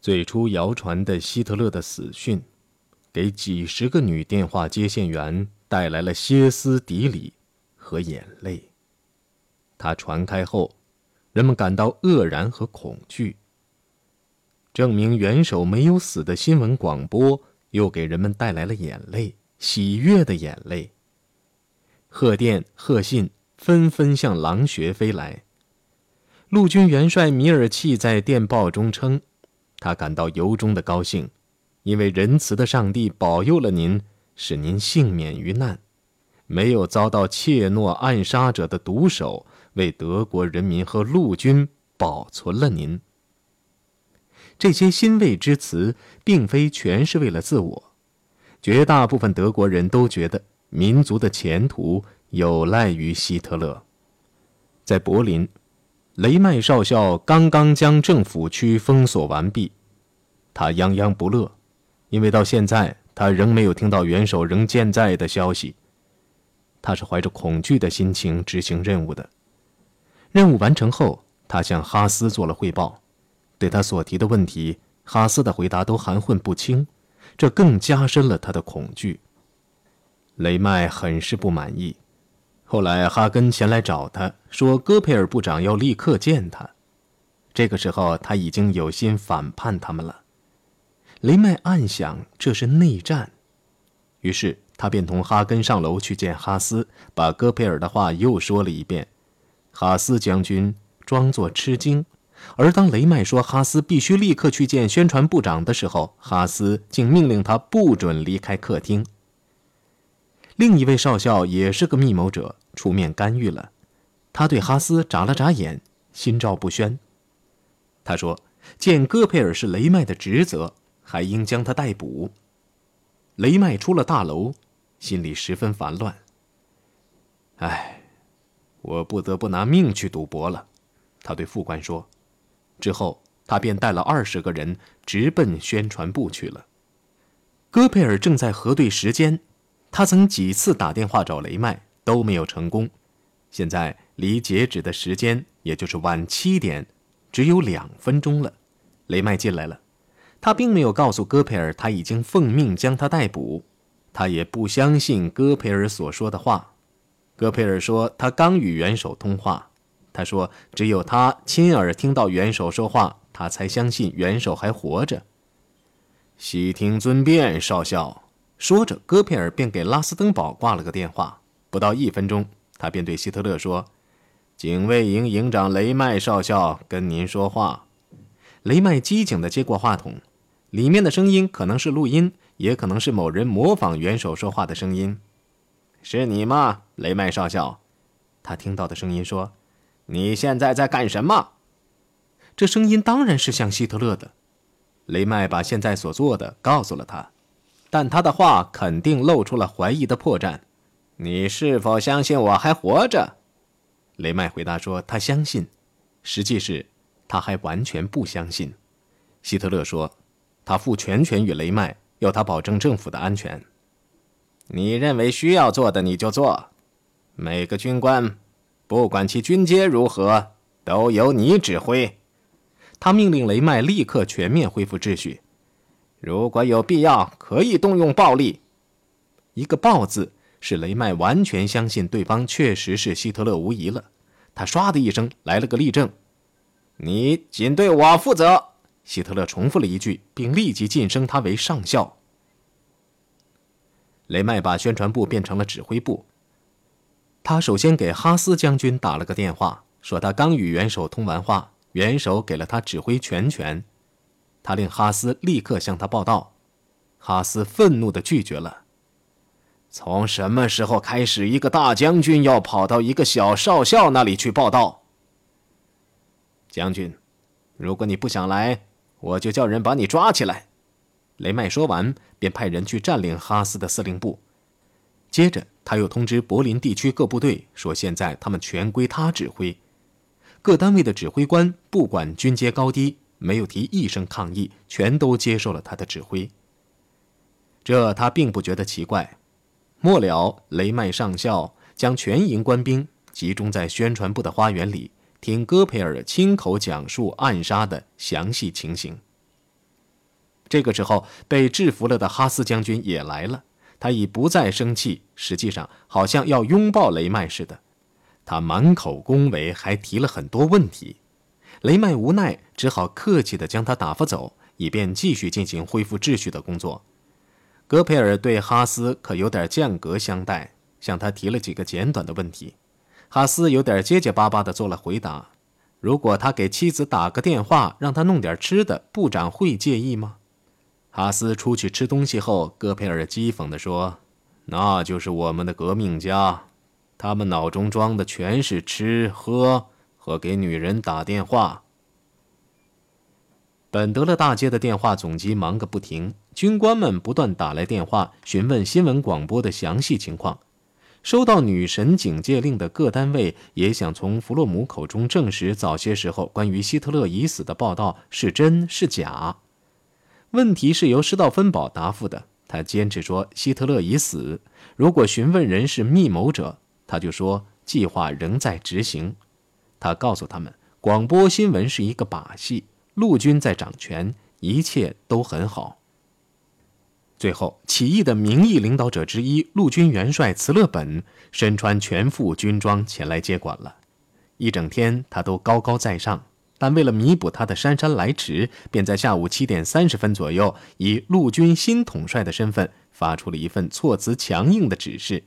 最初谣传的希特勒的死讯，给几十个女电话接线员带来了歇斯底里和眼泪。它传开后，人们感到愕然和恐惧。证明元首没有死的新闻广播，又给人们带来了眼泪，喜悦的眼泪。贺电、贺信纷纷向狼穴飞来。陆军元帅米尔契在电报中称，他感到由衷的高兴，因为仁慈的上帝保佑了您，使您幸免于难，没有遭到怯懦暗杀者的毒手，为德国人民和陆军保存了您。这些欣慰之词，并非全是为了自我，绝大部分德国人都觉得。民族的前途有赖于希特勒。在柏林，雷麦少校刚刚将政府区封锁完毕，他泱泱不乐，因为到现在他仍没有听到元首仍健在的消息。他是怀着恐惧的心情执行任务的。任务完成后，他向哈斯做了汇报，对他所提的问题，哈斯的回答都含混不清，这更加深了他的恐惧。雷麦很是不满意。后来，哈根前来找他，说戈培尔部长要立刻见他。这个时候，他已经有心反叛他们了。雷麦暗想这是内战，于是他便同哈根上楼去见哈斯，把戈培尔的话又说了一遍。哈斯将军装作吃惊，而当雷麦说哈斯必须立刻去见宣传部长的时候，哈斯竟命令他不准离开客厅。另一位少校也是个密谋者，出面干预了。他对哈斯眨了眨眼，心照不宣。他说：“见戈培尔是雷麦的职责，还应将他逮捕。”雷麦出了大楼，心里十分烦乱。唉，我不得不拿命去赌博了，他对副官说。之后，他便带了二十个人直奔宣传部去了。戈培尔正在核对时间。他曾几次打电话找雷麦都没有成功，现在离截止的时间也就是晚七点，只有两分钟了。雷麦进来了，他并没有告诉戈培尔他已经奉命将他逮捕，他也不相信戈培尔所说的话。戈培尔说他刚与元首通话，他说只有他亲耳听到元首说话，他才相信元首还活着。悉听尊便，少校。说着，戈佩尔便给拉斯登堡挂了个电话。不到一分钟，他便对希特勒说：“警卫营营长雷麦少校跟您说话。”雷麦机警地接过话筒，里面的声音可能是录音，也可能是某人模仿元首说话的声音。“是你吗，雷麦少校？”他听到的声音说：“你现在在干什么？”这声音当然是像希特勒的。雷麦把现在所做的告诉了他。但他的话肯定露出了怀疑的破绽。你是否相信我还活着？雷麦回答说：“他相信。”实际是，他还完全不相信。希特勒说：“他负全权与雷麦，要他保证政府的安全。你认为需要做的你就做。每个军官，不管其军阶如何，都由你指挥。”他命令雷麦立刻全面恢复秩序。如果有必要，可以动用暴力。一个“暴”字，使雷麦完全相信对方确实是希特勒无疑了。他唰的一声来了个立正：“你仅对我负责。”希特勒重复了一句，并立即晋升他为上校。雷麦把宣传部变成了指挥部。他首先给哈斯将军打了个电话，说他刚与元首通完话，元首给了他指挥全权。他令哈斯立刻向他报道，哈斯愤怒地拒绝了。从什么时候开始，一个大将军要跑到一个小少校那里去报道？将军，如果你不想来，我就叫人把你抓起来。雷麦说完，便派人去占领哈斯的司令部。接着，他又通知柏林地区各部队，说现在他们全归他指挥，各单位的指挥官不管军阶高低。没有提一声抗议，全都接受了他的指挥。这他并不觉得奇怪。末了，雷麦上校将全营官兵集中在宣传部的花园里，听戈培尔亲口讲述暗杀的详细情形。这个时候，被制服了的哈斯将军也来了。他已不再生气，实际上好像要拥抱雷麦似的。他满口恭维，还提了很多问题。雷麦无奈，只好客气地将他打发走，以便继续进行恢复秩序的工作。戈培尔对哈斯可有点间隔相待，向他提了几个简短的问题。哈斯有点结结巴巴地做了回答。如果他给妻子打个电话，让他弄点吃的，部长会介意吗？哈斯出去吃东西后，戈培尔讥讽地说：“那就是我们的革命家，他们脑中装的全是吃喝和给女人打电话。”本德勒大街的电话总机忙个不停，军官们不断打来电话询问新闻广播的详细情况。收到女神警戒令的各单位也想从弗洛姆口中证实早些时候关于希特勒已死的报道是真是假。问题是由施道芬堡答复的。他坚持说希特勒已死。如果询问人是密谋者，他就说计划仍在执行。他告诉他们，广播新闻是一个把戏，陆军在掌权，一切都很好。最后，起义的名义领导者之一陆军元帅茨勒本身穿全副军装前来接管了。一整天，他都高高在上。但为了弥补他的姗姗来迟，便在下午七点三十分左右，以陆军新统帅的身份发出了一份措辞强硬的指示：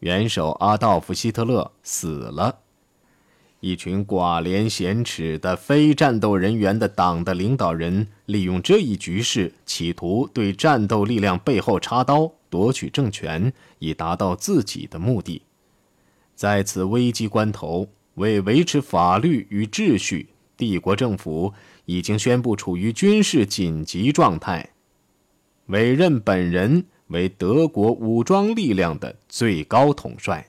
元首阿道夫·希特勒死了。一群寡廉鲜耻的非战斗人员的党的领导人，利用这一局势，企图对战斗力量背后插刀，夺取政权，以达到自己的目的。在此危机关头。为维持法律与秩序，帝国政府已经宣布处于军事紧急状态，委任本人为德国武装力量的最高统帅。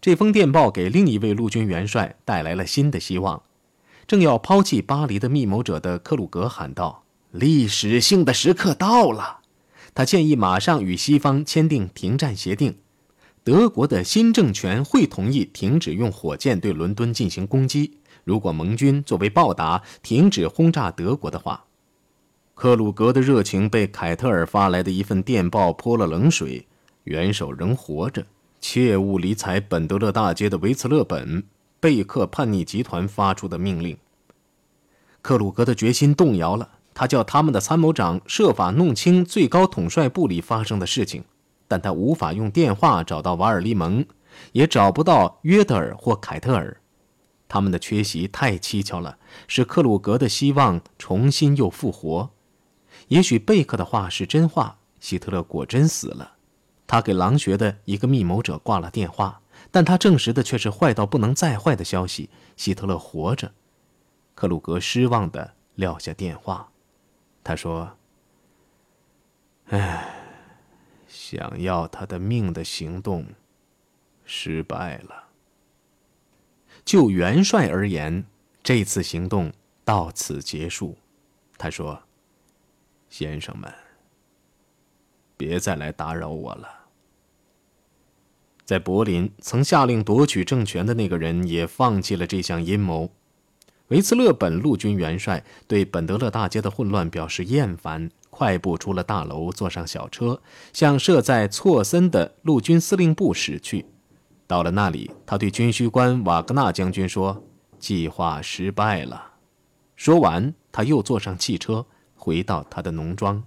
这封电报给另一位陆军元帅带来了新的希望。正要抛弃巴黎的密谋者的克鲁格喊道：“历史性的时刻到了！”他建议马上与西方签订停战协定。德国的新政权会同意停止用火箭对伦敦进行攻击。如果盟军作为报答停止轰炸德国的话，克鲁格的热情被凯特尔发来的一份电报泼了冷水。元首仍活着，切勿理睬本德勒大街的维茨勒本贝克叛逆集团发出的命令。克鲁格的决心动摇了，他叫他们的参谋长设法弄清最高统帅部里发生的事情。但他无法用电话找到瓦尔利蒙，也找不到约德尔或凯特尔，他们的缺席太蹊跷了，使克鲁格的希望重新又复活。也许贝克的话是真话，希特勒果真死了。他给狼穴的一个密谋者挂了电话，但他证实的却是坏到不能再坏的消息：希特勒活着。克鲁格失望地撂下电话，他说：“唉。”想要他的命的行动失败了。就元帅而言，这次行动到此结束。他说：“先生们，别再来打扰我了。”在柏林，曾下令夺取政权的那个人也放弃了这项阴谋。维茨勒本陆军元帅对本德勒大街的混乱表示厌烦。快步出了大楼，坐上小车，向设在措森的陆军司令部驶去。到了那里，他对军需官瓦格纳将军说：“计划失败了。”说完，他又坐上汽车，回到他的农庄。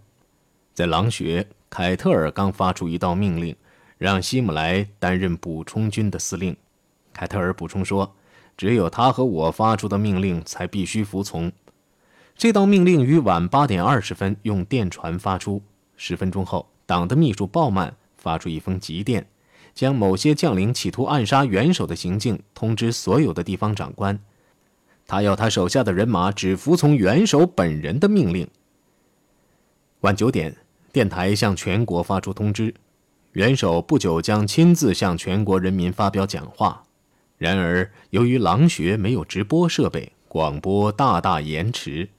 在狼穴，凯特尔刚发出一道命令，让希姆莱担任补充军的司令。凯特尔补充说：“只有他和我发出的命令才必须服从。”这道命令于晚八点二十分用电传发出。十分钟后，党的秘书鲍曼发出一封急电，将某些将领企图暗杀元首的行径通知所有的地方长官。他要他手下的人马只服从元首本人的命令。晚九点，电台向全国发出通知：元首不久将亲自向全国人民发表讲话。然而，由于狼穴没有直播设备，广播大大延迟。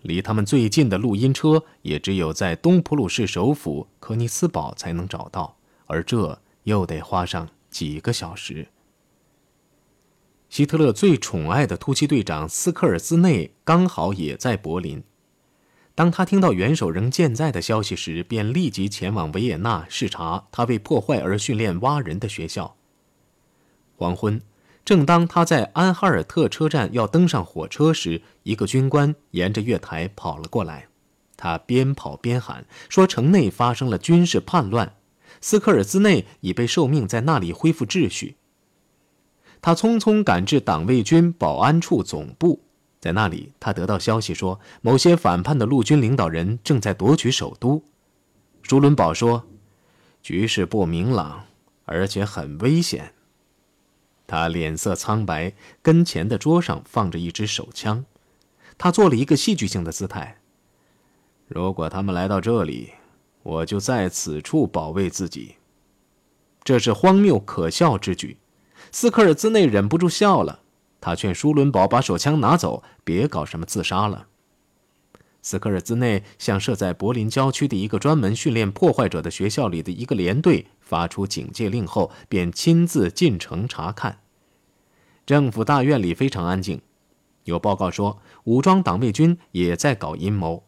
离他们最近的录音车也只有在东普鲁士首府科尼斯堡才能找到，而这又得花上几个小时。希特勒最宠爱的突击队长斯科尔兹内刚好也在柏林，当他听到元首仍健在的消息时，便立即前往维也纳视察他为破坏而训练蛙人的学校。黄昏，正当他在安哈尔特车站要登上火车时，一个军官沿着月台跑了过来。他边跑边喊说：“城内发生了军事叛乱，斯科尔兹内已被受命在那里恢复秩序。”他匆匆赶至党卫军保安处总部。在那里，他得到消息说，某些反叛的陆军领导人正在夺取首都。舒伦堡说：“局势不明朗，而且很危险。”他脸色苍白，跟前的桌上放着一支手枪。他做了一个戏剧性的姿态：“如果他们来到这里，我就在此处保卫自己。”这是荒谬可笑之举。斯科尔兹内忍不住笑了。他劝舒伦堡把手枪拿走，别搞什么自杀了。斯科尔兹内向设在柏林郊区的一个专门训练破坏者的学校里的一个连队发出警戒令后，便亲自进城查看。政府大院里非常安静，有报告说武装党卫军也在搞阴谋。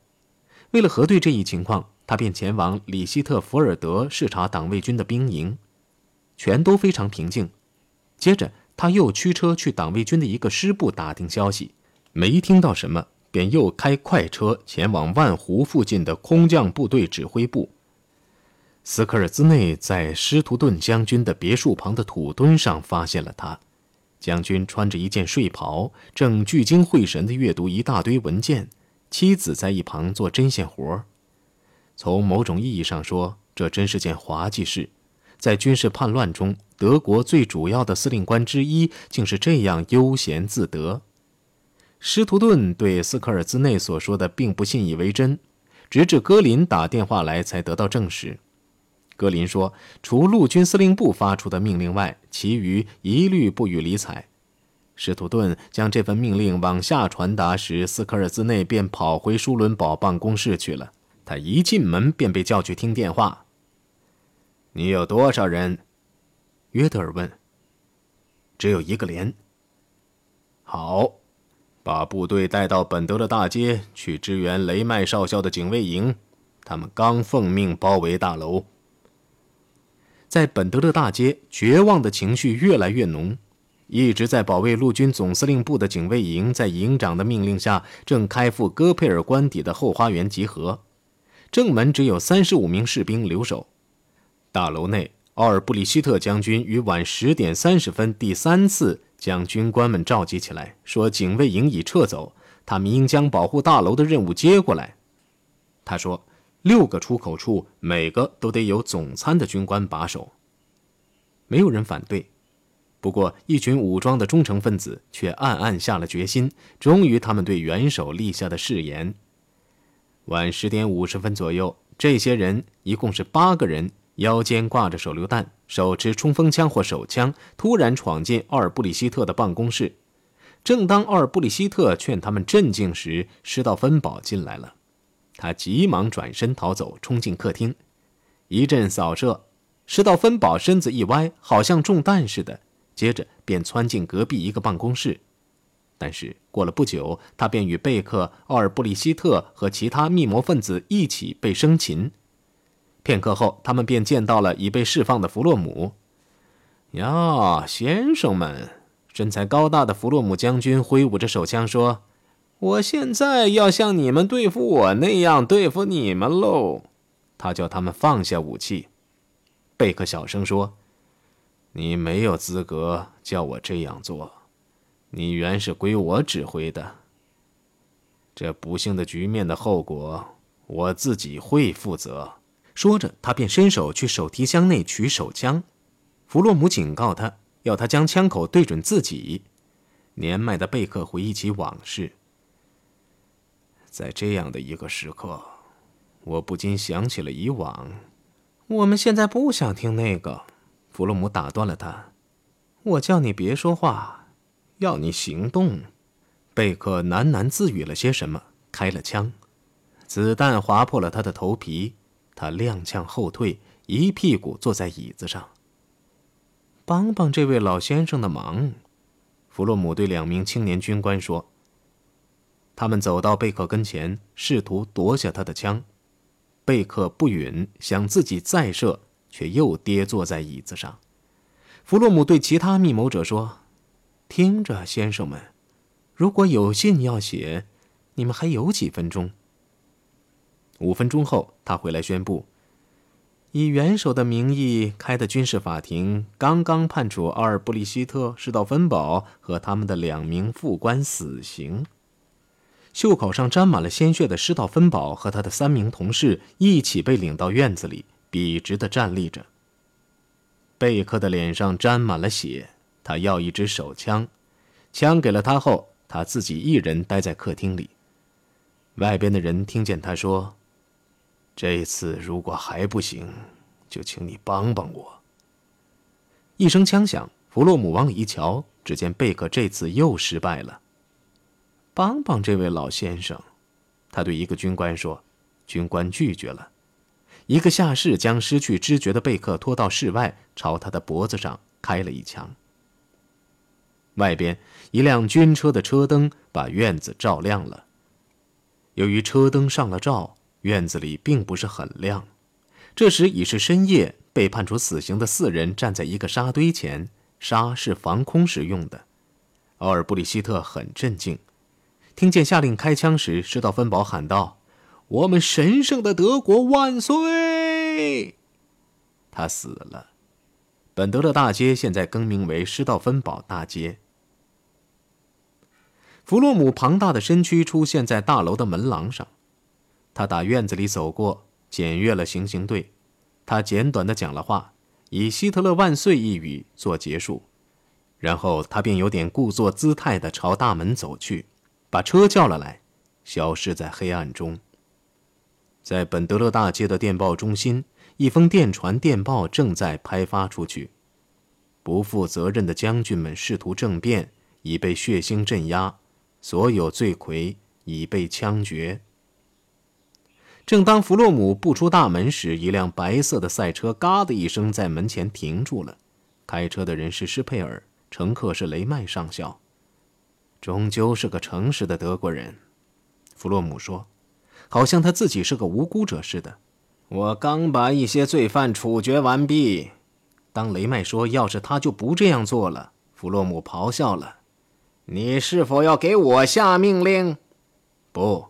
为了核对这一情况，他便前往里希特福尔德视察党卫军的兵营，全都非常平静。接着。他又驱车去党卫军的一个师部打听消息，没听到什么，便又开快车前往万湖附近的空降部队指挥部。斯科尔兹内在施图顿将军的别墅旁的土墩上发现了他。将军穿着一件睡袍，正聚精会神地阅读一大堆文件，妻子在一旁做针线活从某种意义上说，这真是件滑稽事。在军事叛乱中，德国最主要的司令官之一竟是这样悠闲自得。施图顿对斯科尔兹内所说的并不信以为真，直至戈林打电话来才得到证实。格林说，除陆军司令部发出的命令外，其余一律不予理睬。施图顿将这份命令往下传达时，斯科尔兹内便跑回舒伦堡办公室去了。他一进门便被叫去听电话。你有多少人？约德尔问。只有一个连。好，把部队带到本德勒大街去支援雷麦少校的警卫营，他们刚奉命包围大楼。在本德勒大街，绝望的情绪越来越浓。一直在保卫陆军总司令部的警卫营，在营长的命令下，正开赴戈佩尔官邸的后花园集合。正门只有三十五名士兵留守。大楼内，奥尔布里希特将军于晚十点三十分第三次将军官们召集起来，说：“警卫营已撤走，他们应将保护大楼的任务接过来。”他说：“六个出口处，每个都得有总参的军官把守。”没有人反对。不过，一群武装的忠诚分子却暗暗下了决心。终于，他们对元首立下的誓言。晚十点五十分左右，这些人一共是八个人。腰间挂着手榴弹，手持冲锋枪或手枪，突然闯进奥尔布里希特的办公室。正当奥尔布里希特劝他们镇静时，施道芬堡进来了。他急忙转身逃走，冲进客厅。一阵扫射，施道芬堡身子一歪，好像中弹似的，接着便窜进隔壁一个办公室。但是过了不久，他便与贝克、奥尔布里希特和其他密谋分子一起被生擒。片刻后，他们便见到了已被释放的弗洛姆。呀，先生们！身材高大的弗洛姆将军挥舞着手枪说：“我现在要像你们对付我那样对付你们喽！”他叫他们放下武器。贝克小声说：“你没有资格叫我这样做，你原是归我指挥的。这不幸的局面的后果，我自己会负责。”说着，他便伸手去手提箱内取手枪。弗洛姆警告他，要他将枪口对准自己。年迈的贝克回忆起往事，在这样的一个时刻，我不禁想起了以往。我们现在不想听那个。弗洛姆打断了他：“我叫你别说话，要你行动。”贝克喃喃自语了些什么，开了枪，子弹划破了他的头皮。他踉跄后退，一屁股坐在椅子上。帮帮这位老先生的忙，弗洛姆对两名青年军官说：“他们走到贝克跟前，试图夺下他的枪。贝克不允，想自己再射，却又跌坐在椅子上。弗洛姆对其他密谋者说：“听着，先生们，如果有信要写，你们还有几分钟。”五分钟后，他回来宣布。以元首的名义开的军事法庭刚刚判处奥尔布里希特、施道芬堡和他们的两名副官死刑。袖口上沾满了鲜血的施道芬堡和他的三名同事一起被领到院子里，笔直地站立着。贝克的脸上沾满了血，他要一支手枪，枪给了他后，他自己一人待在客厅里。外边的人听见他说。这次如果还不行，就请你帮帮我。一声枪响，弗洛姆往里一瞧，只见贝克这次又失败了。帮帮这位老先生，他对一个军官说。军官拒绝了。一个下士将失去知觉的贝克拖到室外，朝他的脖子上开了一枪。外边一辆军车的车灯把院子照亮了。由于车灯上了照。院子里并不是很亮，这时已是深夜。被判处死刑的四人站在一个沙堆前，沙是防空时用的。奥尔布里希特很镇静，听见下令开枪时，施道芬堡喊道：“我们神圣的德国万岁！”他死了。本德勒大街现在更名为施道芬堡大街。弗洛姆庞大的身躯出现在大楼的门廊上。他打院子里走过，检阅了行刑队。他简短的讲了话，以“希特勒万岁”一语做结束，然后他便有点故作姿态的朝大门走去，把车叫了来，消失在黑暗中。在本德勒大街的电报中心，一封电传电报正在拍发出去。不负责任的将军们试图政变，已被血腥镇压；所有罪魁已被枪决。正当弗洛姆步出大门时，一辆白色的赛车“嘎”的一声在门前停住了。开车的人是施佩尔，乘客是雷麦上校。终究是个诚实的德国人，弗洛姆说，好像他自己是个无辜者似的。我刚把一些罪犯处决完毕。当雷麦说“要是他就不这样做了”，弗洛姆咆哮了：“你是否要给我下命令？”不。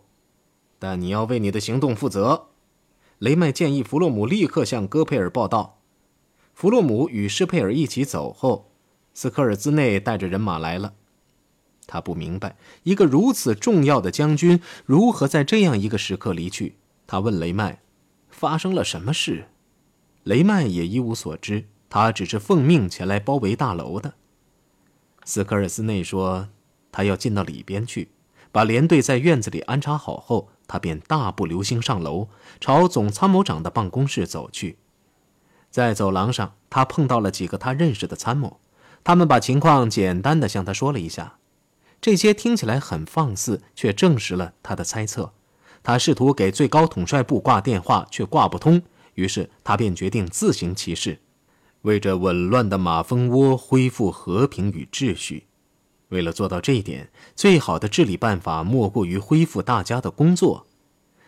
但你要为你的行动负责，雷麦建议弗洛姆立刻向戈佩尔报道。弗洛姆与施佩尔一起走后，斯科尔兹内带着人马来了。他不明白一个如此重要的将军如何在这样一个时刻离去。他问雷麦：“发生了什么事？”雷麦也一无所知，他只是奉命前来包围大楼的。斯科尔斯内说：“他要进到里边去，把连队在院子里安插好后。”他便大步流星上楼，朝总参谋长的办公室走去。在走廊上，他碰到了几个他认识的参谋，他们把情况简单的向他说了一下。这些听起来很放肆，却证实了他的猜测。他试图给最高统帅部挂电话，却挂不通，于是他便决定自行其事，为这紊乱的马蜂窝恢复和平与秩序。为了做到这一点，最好的治理办法莫过于恢复大家的工作。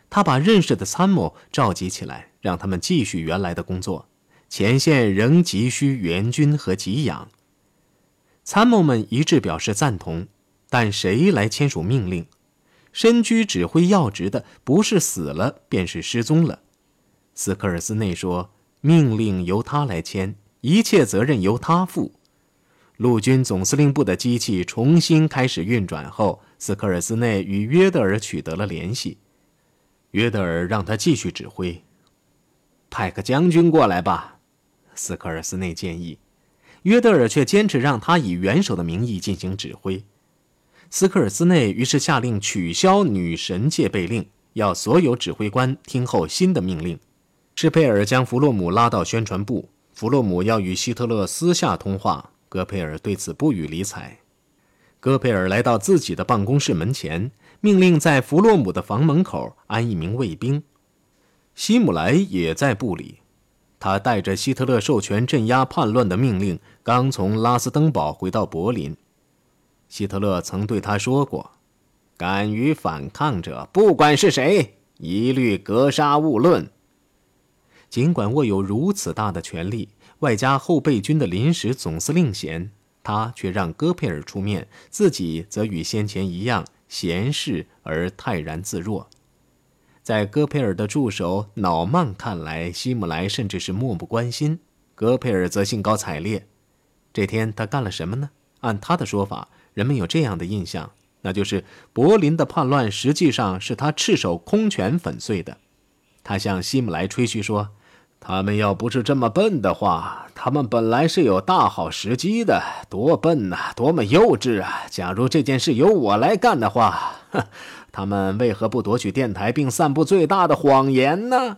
他把认识的参谋召集起来，让他们继续原来的工作。前线仍急需援军和给养。参谋们一致表示赞同，但谁来签署命令？身居指挥要职的，不是死了，便是失踪了。斯科尔斯内说：“命令由他来签，一切责任由他负。”陆军总司令部的机器重新开始运转后，斯科尔斯内与约德尔取得了联系。约德尔让他继续指挥。派个将军过来吧，斯科尔斯内建议。约德尔却坚持让他以元首的名义进行指挥。斯科尔斯内于是下令取消女神戒备令，要所有指挥官听候新的命令。施佩尔将弗洛姆拉到宣传部，弗洛姆要与希特勒私下通话。戈佩尔对此不予理睬。戈佩尔来到自己的办公室门前，命令在弗洛姆的房门口安一名卫兵。希姆莱也在部里，他带着希特勒授权镇压叛乱的命令，刚从拉斯登堡回到柏林。希特勒曾对他说过：“敢于反抗者，不管是谁，一律格杀勿论。尽管握有如此大的权力，外加后备军的临时总司令衔，他却让戈佩尔出面，自己则与先前一样闲适而泰然自若。在戈佩尔的助手瑙曼看来，希姆莱甚至是漠不关心；戈佩尔则兴高采烈。这天他干了什么呢？按他的说法，人们有这样的印象，那就是柏林的叛乱实际上是他赤手空拳粉碎的。他向希姆莱吹嘘说：“他们要不是这么笨的话，他们本来是有大好时机的。多笨呐，多么幼稚啊！假如这件事由我来干的话，哼。”他们为何不夺取电台并散布最大的谎言呢？